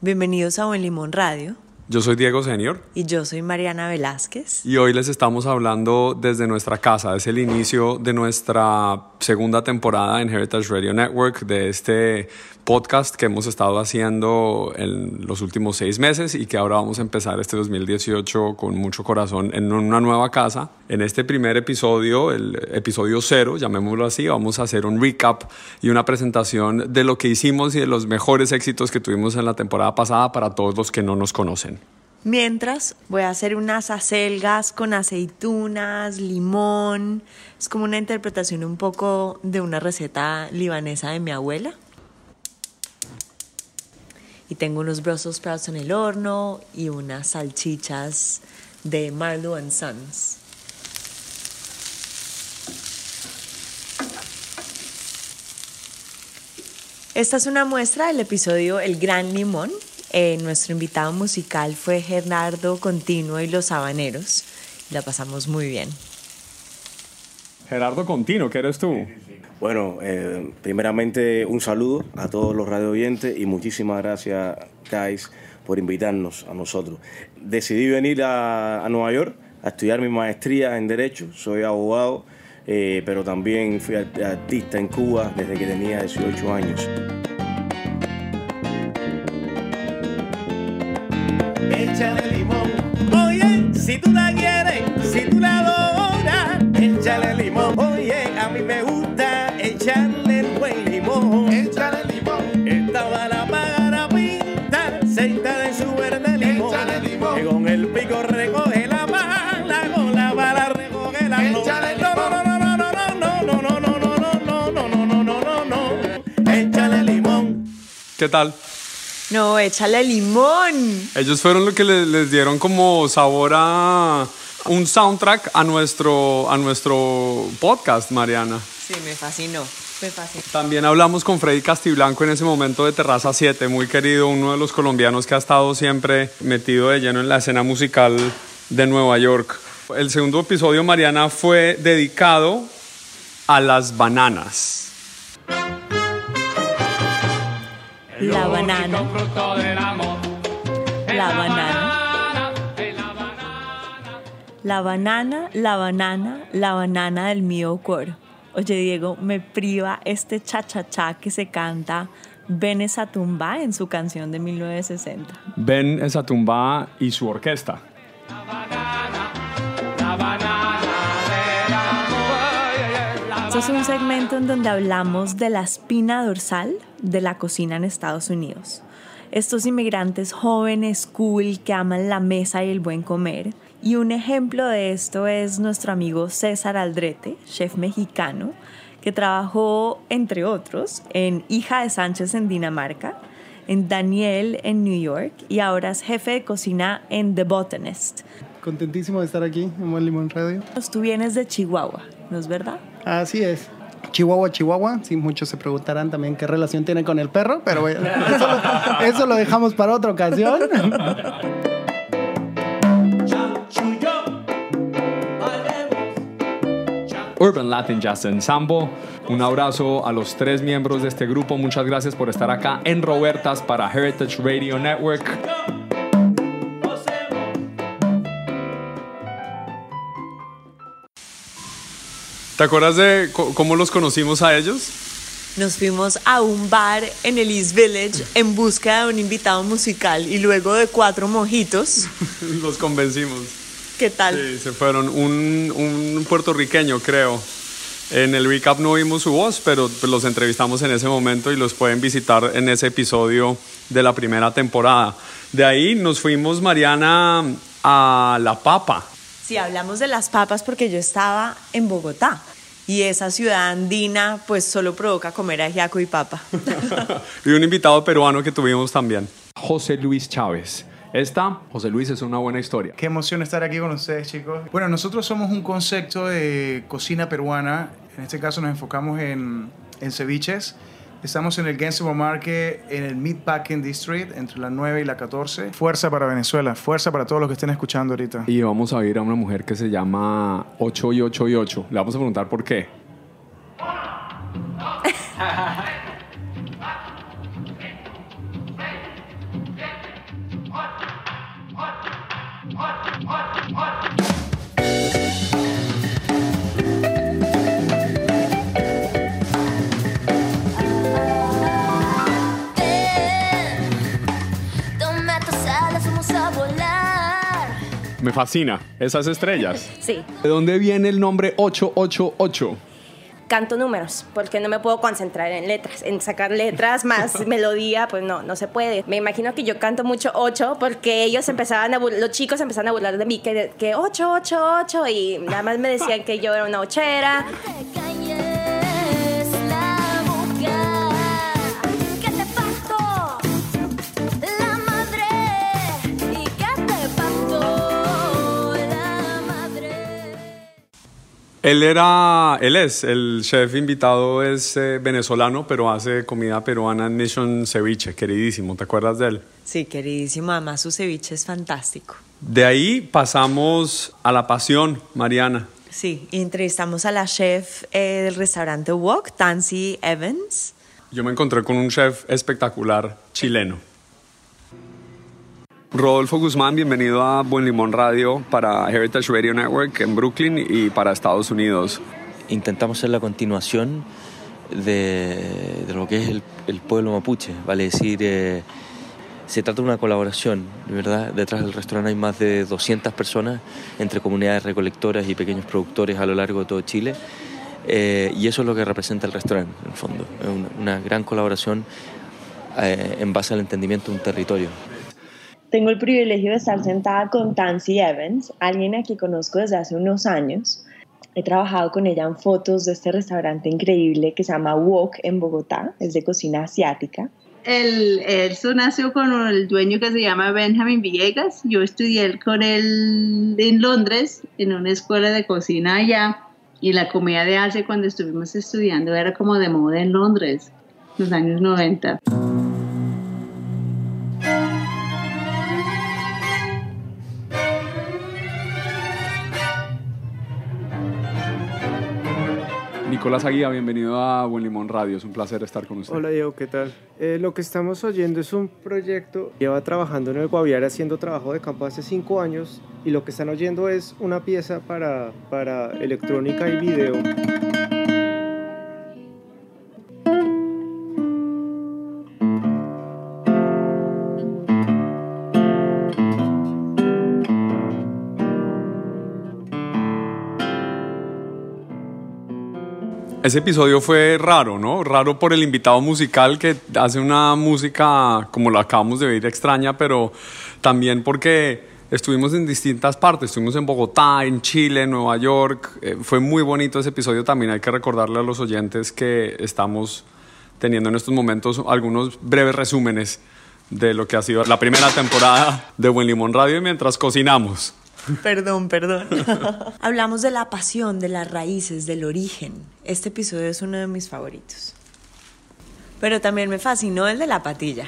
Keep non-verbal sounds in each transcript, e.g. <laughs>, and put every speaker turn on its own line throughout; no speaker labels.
Bienvenidos a Buen Limón Radio.
Yo soy Diego Senior.
Y yo soy Mariana Velázquez.
Y hoy les estamos hablando desde nuestra casa. Es el inicio de nuestra segunda temporada en Heritage Radio Network, de este podcast que hemos estado haciendo en los últimos seis meses y que ahora vamos a empezar este 2018 con mucho corazón en una nueva casa. En este primer episodio, el episodio cero, llamémoslo así, vamos a hacer un recap y una presentación de lo que hicimos y de los mejores éxitos que tuvimos en la temporada pasada para todos los que no nos conocen.
Mientras voy a hacer unas acelgas con aceitunas, limón. Es como una interpretación un poco de una receta libanesa de mi abuela. Y tengo unos Brussels sprouts en el horno y unas salchichas de Marlowe and Sons. Esta es una muestra del episodio El Gran Limón. Eh, nuestro invitado musical fue Gerardo Continuo y los Habaneros. La pasamos muy bien.
Gerardo Continuo, ¿qué eres tú?
Bueno, eh, primeramente un saludo a todos los radio oyentes y muchísimas gracias, guys, por invitarnos a nosotros. Decidí venir a, Nueva York a estudiar mi maestría en Derecho, soy abogado, eh, pero también fui artista en Cuba desde que tenía 18 años.
un buen limón.
Échale limón.
Esta bala para pintar, seita de su verde limón.
Échale limón.
Que con el pico recoge la bala, con la bala recoge la no. Échale limón.
¿Qué tal?
No, échale limón.
Ellos fueron lo que les, les dieron como sabor a un soundtrack a nuestro, a nuestro podcast, Mariana.
Sí, me fascinó.
También hablamos con Freddy Castiblanco en ese momento de Terraza 7, muy querido, uno de los colombianos que ha estado siempre metido de lleno en la escena musical de Nueva York. El segundo episodio, Mariana, fue dedicado a las bananas.
La banana. La banana. La banana, la banana, la banana del mío coro. Oye, Diego, me priva este cha-cha-cha que se canta Ben esa tumba en su canción de 1960.
Ben esa tumba y su orquesta.
Este es un segmento en donde hablamos de la espina dorsal de la cocina en Estados Unidos. Estos inmigrantes jóvenes, cool, que aman la mesa y el buen comer. Y un ejemplo de esto es nuestro amigo César Aldrete, chef mexicano, que trabajó, entre otros, en Hija de Sánchez en Dinamarca, en Daniel en New York y ahora es jefe de cocina en The Botanist.
Contentísimo de estar aquí en Buen Limón Radio.
Tú vienes de Chihuahua, ¿no es verdad?
Así es. Chihuahua, Chihuahua. Sí, muchos se preguntarán también qué relación tiene con el perro, pero <laughs> eso, lo, eso lo dejamos para otra ocasión. <laughs>
Urban Latin Jazz Ensemble. Un abrazo a los tres miembros de este grupo. Muchas gracias por estar acá en Robertas para Heritage Radio Network. ¿Te acuerdas de cómo los conocimos a ellos?
Nos fuimos a un bar en el East Village en busca de un invitado musical y luego de cuatro mojitos, <laughs>
los convencimos.
¿Qué tal?
Sí, se fueron. Un, un puertorriqueño, creo. En el recap no vimos su voz, pero los entrevistamos en ese momento y los pueden visitar en ese episodio de la primera temporada. De ahí nos fuimos, Mariana, a La Papa.
Si hablamos de las papas porque yo estaba en Bogotá y esa ciudad andina pues solo provoca comer ajiaco y papa. <laughs>
y un invitado peruano que tuvimos también. José Luis Chávez. Esta, José Luis, es una buena historia.
Qué emoción estar aquí con ustedes, chicos. Bueno, nosotros somos un concepto de cocina peruana. En este caso nos enfocamos en, en ceviches. Estamos en el Gainsborough Market, en el Meatpacking District, entre la 9 y la 14. Fuerza para Venezuela, fuerza para todos los que estén escuchando ahorita.
Y vamos a ir a una mujer que se llama 8 y 8 y 8. Le vamos a preguntar por qué. <laughs> Me fascina esas estrellas.
Sí.
¿De dónde viene el nombre 888?
Canto números, porque no me puedo concentrar en letras, en sacar letras más <laughs> melodía, pues no, no se puede. Me imagino que yo canto mucho 8 porque ellos empezaban a bur- los chicos empezaban a burlar de mí, que, que 8, 8, 8 y nada más me decían que yo era una ochera. <laughs>
Él era, él es, el chef invitado es eh, venezolano, pero hace comida peruana en Mission Ceviche, queridísimo. ¿Te acuerdas de él?
Sí, queridísimo. Además, su ceviche es fantástico.
De ahí pasamos a la pasión, Mariana.
Sí, entrevistamos a la chef eh, del restaurante Wok, Tansy Evans.
Yo me encontré con un chef espectacular chileno. Rodolfo Guzmán, bienvenido a Buen Limón Radio para Heritage Radio Network en Brooklyn y para Estados Unidos.
intentamos ser la continuación de, lo que es el, pueblo mapuche, vale decir, eh, se trata de una colaboración, verdad, detrás del restaurante hay más de 200 personas entre comunidades recolectoras y pequeños productores a lo largo de todo Chile, eh, y eso es lo que representa el restaurante, en el fondo, una, una gran colaboración eh, en base al entendimiento de un territorio.
Tengo el privilegio de estar sentada con Tansy Evans, alguien a quien conozco desde hace unos años. He trabajado con ella en fotos de este restaurante increíble que se llama Wok en Bogotá, es de cocina asiática.
El, eso nació con el dueño que se llama Benjamin Villegas. Yo estudié con él en Londres, en una escuela de cocina allá. Y la comida de Asia cuando estuvimos estudiando era como de moda en Londres, los años 90.
Nicolás Aguía, bienvenido a Buen Limón Radio, es un placer estar con usted.
Hola Diego, ¿qué tal? Eh, lo que estamos oyendo es un proyecto, lleva trabajando en el Guaviare haciendo trabajo de campo hace cinco años y lo que están oyendo es una pieza para, para electrónica y video.
Ese episodio fue raro, ¿no? Raro por el invitado musical que hace una música, como lo acabamos de oír, extraña, pero también porque estuvimos en distintas partes. Estuvimos en Bogotá, en Chile, en Nueva York. Eh, fue muy bonito ese episodio también. Hay que recordarle a los oyentes que estamos teniendo en estos momentos algunos breves resúmenes de lo que ha sido la primera temporada de Buen Limón Radio mientras cocinamos. <laughs>
Perdón, perdón. <laughs> Hablamos de la pasión, de las raíces, del origen. Este episodio es uno de mis favoritos. Pero también me fascinó el de la patilla.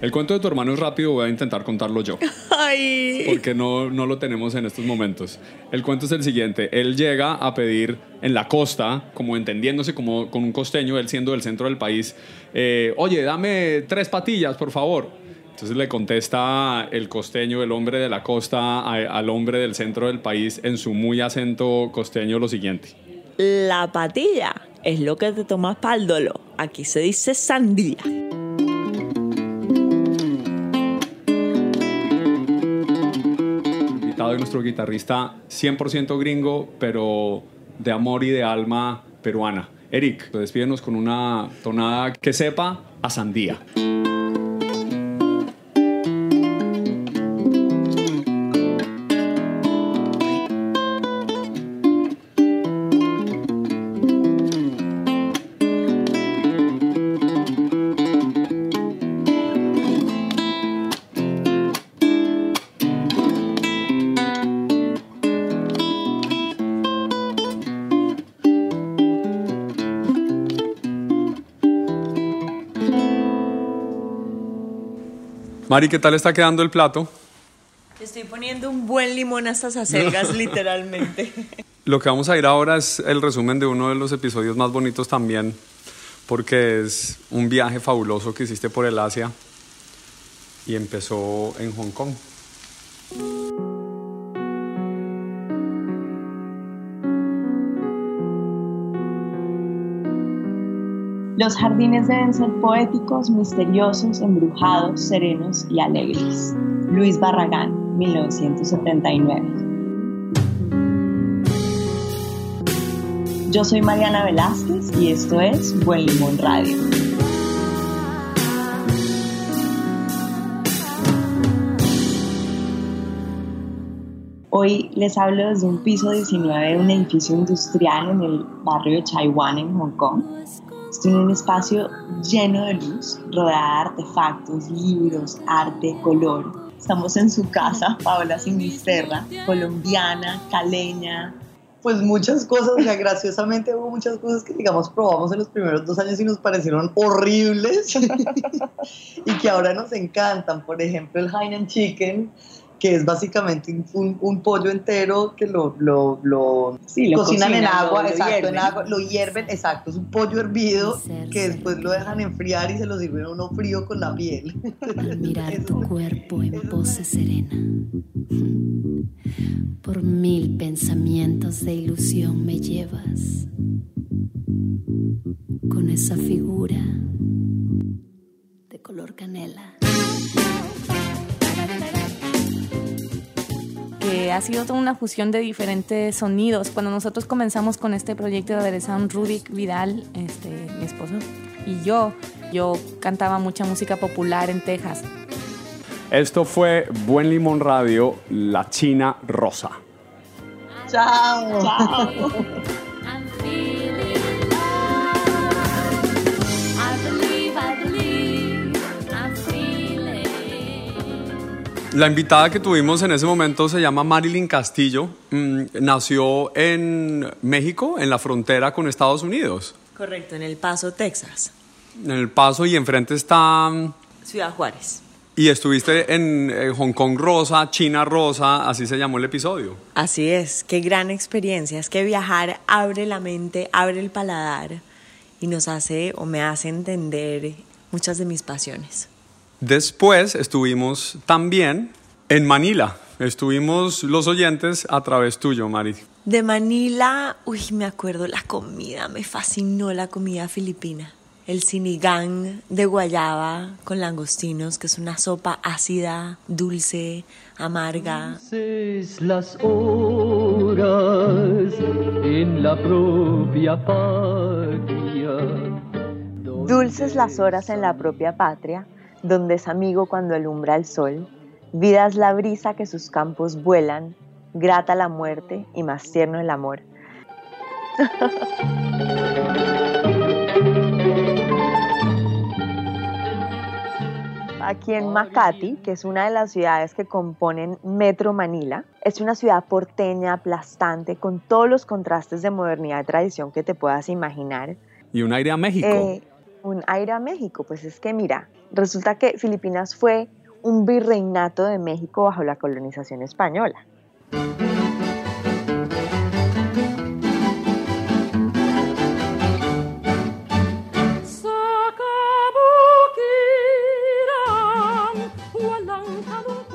El cuento de tu hermano es rápido, voy a intentar contarlo yo. <laughs>
Ay.
porque no, no lo tenemos en estos momentos. El cuento es el siguiente. Él llega a pedir en la costa, como entendiéndose como con un costeño, él siendo del centro del país, eh, oye, dame tres patillas, por favor. Entonces le contesta el costeño, el hombre de la costa, a- al hombre del centro del país en su muy acento costeño lo siguiente.
La patilla es lo que te tomas para el dolo. Aquí se dice sandía.
Invitado de nuestro guitarrista 100% gringo, pero de amor y de alma peruana. Eric, despídenos con una tonada que sepa a sandía. Mari, ¿qué tal está quedando el plato?
Estoy poniendo un buen limón a estas acelgas, <laughs> literalmente.
Lo que vamos a ir ahora es el resumen de uno de los episodios más bonitos también, porque es un viaje fabuloso que hiciste por el Asia y empezó en Hong Kong.
Los jardines deben ser poéticos, misteriosos, embrujados, serenos y alegres. Luis Barragán. 1979. Yo soy Mariana Velázquez y esto es Buen Limón Radio. Hoy les hablo desde un piso 19 de un edificio industrial en el barrio de Chaiwan en Hong Kong. Estoy en un espacio lleno de luz, rodeada de artefactos, libros, arte, color. Estamos en su casa, Paola Sinisterra, colombiana, caleña.
Pues muchas cosas, o sea, graciosamente hubo muchas cosas que, digamos, probamos en los primeros dos años y nos parecieron horribles <laughs> y que ahora nos encantan. Por ejemplo, el Hainan Chicken, que es básicamente un, un pollo entero que lo, lo, lo,
Sí, lo
cocinan en agua,
lo-
exacto, en
hierven.
agua, lo hierven, exacto, es un pollo hervido que después lo dejan enfriar y se lo sirven a uno frío con la piel.
Al mirar <laughs> tu cuerpo en pose serena, por mil pensamientos de ilusión me llevas con esa figura de color canela.
Que ha sido toda una fusión de diferentes sonidos. Cuando nosotros comenzamos con este proyecto de aderezar Rudik Vidal, este, mi esposo, y yo, yo cantaba mucha música popular en Texas.
Esto fue Buen Limón Radio, La China Rosa.
Chao.
I
La invitada que tuvimos en ese momento se llama Marilyn Castillo. Mm, nació en México, en la frontera con Estados Unidos.
Correcto, en El Paso, Texas,
En El Paso y enfrente está... mm,
Ciudad Juárez.
Y estuviste en eh, Hong Kong Rosa, China Rosa, así se llamó el episodio.
Así es, qué gran experiencia. Es que viajar abre la mente, abre el paladar y nos hace o me hace entender muchas de mis pasiones.
Después estuvimos también en Manila. Estuvimos los oyentes a través tuyo, Mari.
De Manila, uy, me acuerdo la comida, me fascinó la comida filipina. El sinigang de guayaba con langostinos, que es una sopa ácida, dulce, amarga.
Dulces las horas en la propia patria.
Dulces las horas en la propia patria, donde es amigo cuando alumbra el sol. Vida es la brisa que sus campos vuelan, grata la muerte y más tierno el amor. <laughs> Aquí en Makati, que es una de las ciudades que componen Metro Manila, es una ciudad porteña, aplastante, con todos los contrastes de modernidad y tradición que te puedas imaginar.
Y un aire a México.
Eh, un aire a México, pues es que mira, resulta que Filipinas fue un virreinato de México bajo la colonización española.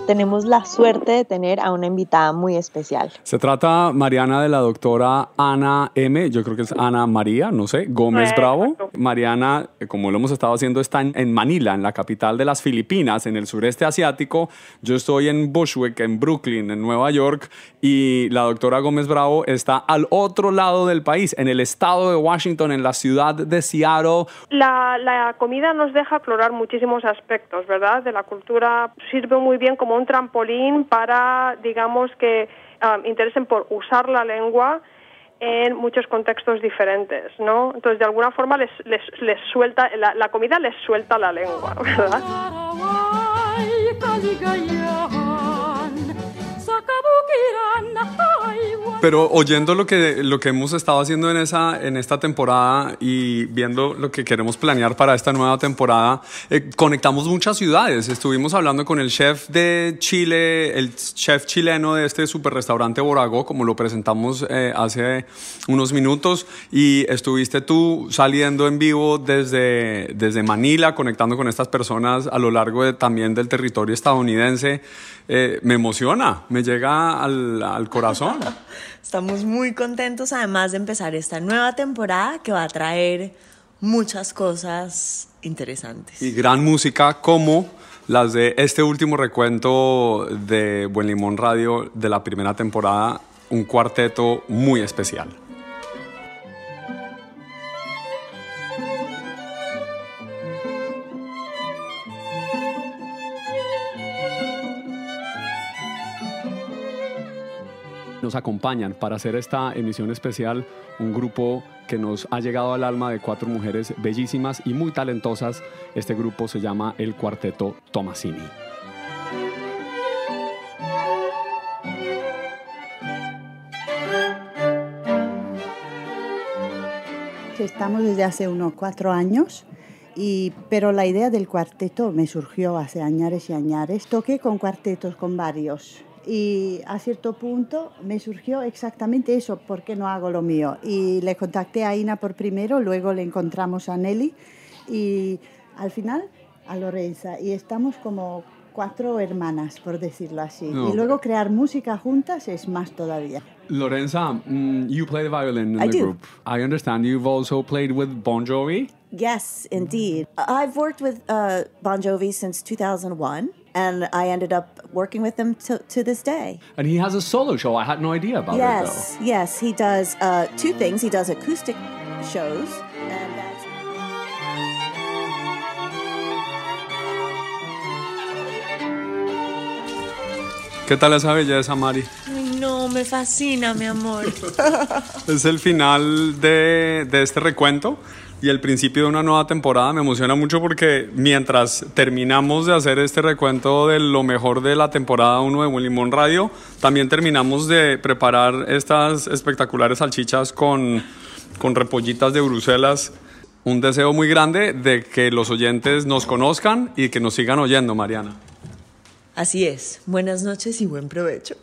Tenemos la suerte de tener a una invitada muy especial.
Se trata, Mariana, de la doctora Ana M., yo creo que es Ana María, no sé, Gómez Bravo. Mariana, eh, como lo hemos estado haciendo, está en, en Manila, en la capital de las Filipinas, en el sureste asiático. Yo estoy en Bushwick, en Brooklyn, en Nueva York, y la doctora Gómez Bravo está al otro lado del país, en el estado de Washington, en la ciudad de Seattle.
La, la comida nos deja explorar muchísimos aspectos, ¿verdad? De la cultura sirve muy bien como un trampolín para, digamos, que um, interesen por usar la lengua en muchos contextos diferentes, ¿no? Entonces, de alguna forma les, les, les suelta, la, la comida les suelta la lengua. <laughs>
Pero oyendo lo que, lo que hemos estado haciendo en, esa, en esta temporada y viendo lo que queremos planear para esta nueva temporada, eh, conectamos muchas ciudades. Estuvimos hablando con el chef de Chile, el chef chileno de este super restaurante Borago, como lo presentamos eh, hace unos minutos, y estuviste tú saliendo en vivo desde, desde Manila, conectando con estas personas a lo largo de, también del territorio estadounidense. Eh, me emociona, me llega al, al corazón. <laughs>
Estamos muy contentos además de empezar esta nueva temporada que va a traer muchas cosas interesantes.
y gran música como las de este último recuento de Buen Limón Radio de la primera temporada, un cuarteto muy especial. Nos acompañan para hacer esta emisión especial un grupo que nos ha llegado al alma de cuatro mujeres bellísimas y muy talentosas. Este grupo se llama el Cuarteto Tomasini.
Estamos desde hace unos cuatro años, y, pero la idea del cuarteto me surgió hace años y años. Toqué con cuartetos, con varios, y a cierto punto me surgió exactamente eso, ¿por qué no hago lo mío? Y le contacté a Ina por primero, luego le encontramos a Nelly y al final a Lorenza. Y estamos como cuatro hermanas, por decirlo así.
No.
Y luego crear música juntas es más todavía.
Lorenza, mm, you play the violin in
I
the
do.
group. I understand you've also played with Bon Jovi.
Yes, indeed. I've worked with uh, Bon Jovi since 2001, and I ended up working with him to, to this day.
And he has a solo show. I had no idea about
yes, yes, he does uh, two things. He does acoustic shows, and that's
¿Qué tal esa belleza, Mari?
Ay, no, me fascina, mi amor. <laughs>
Es el final de, de este recuento y el principio de una nueva temporada. Me emociona mucho porque mientras terminamos de hacer este recuento de lo mejor de la temporada 1 de Buen Limón Radio, también terminamos de preparar estas espectaculares salchichas con, con repollitas de Bruselas. Un deseo muy grande de que los oyentes nos conozcan y que nos sigan oyendo, Mariana.
Así es. Buenas noches y buen provecho.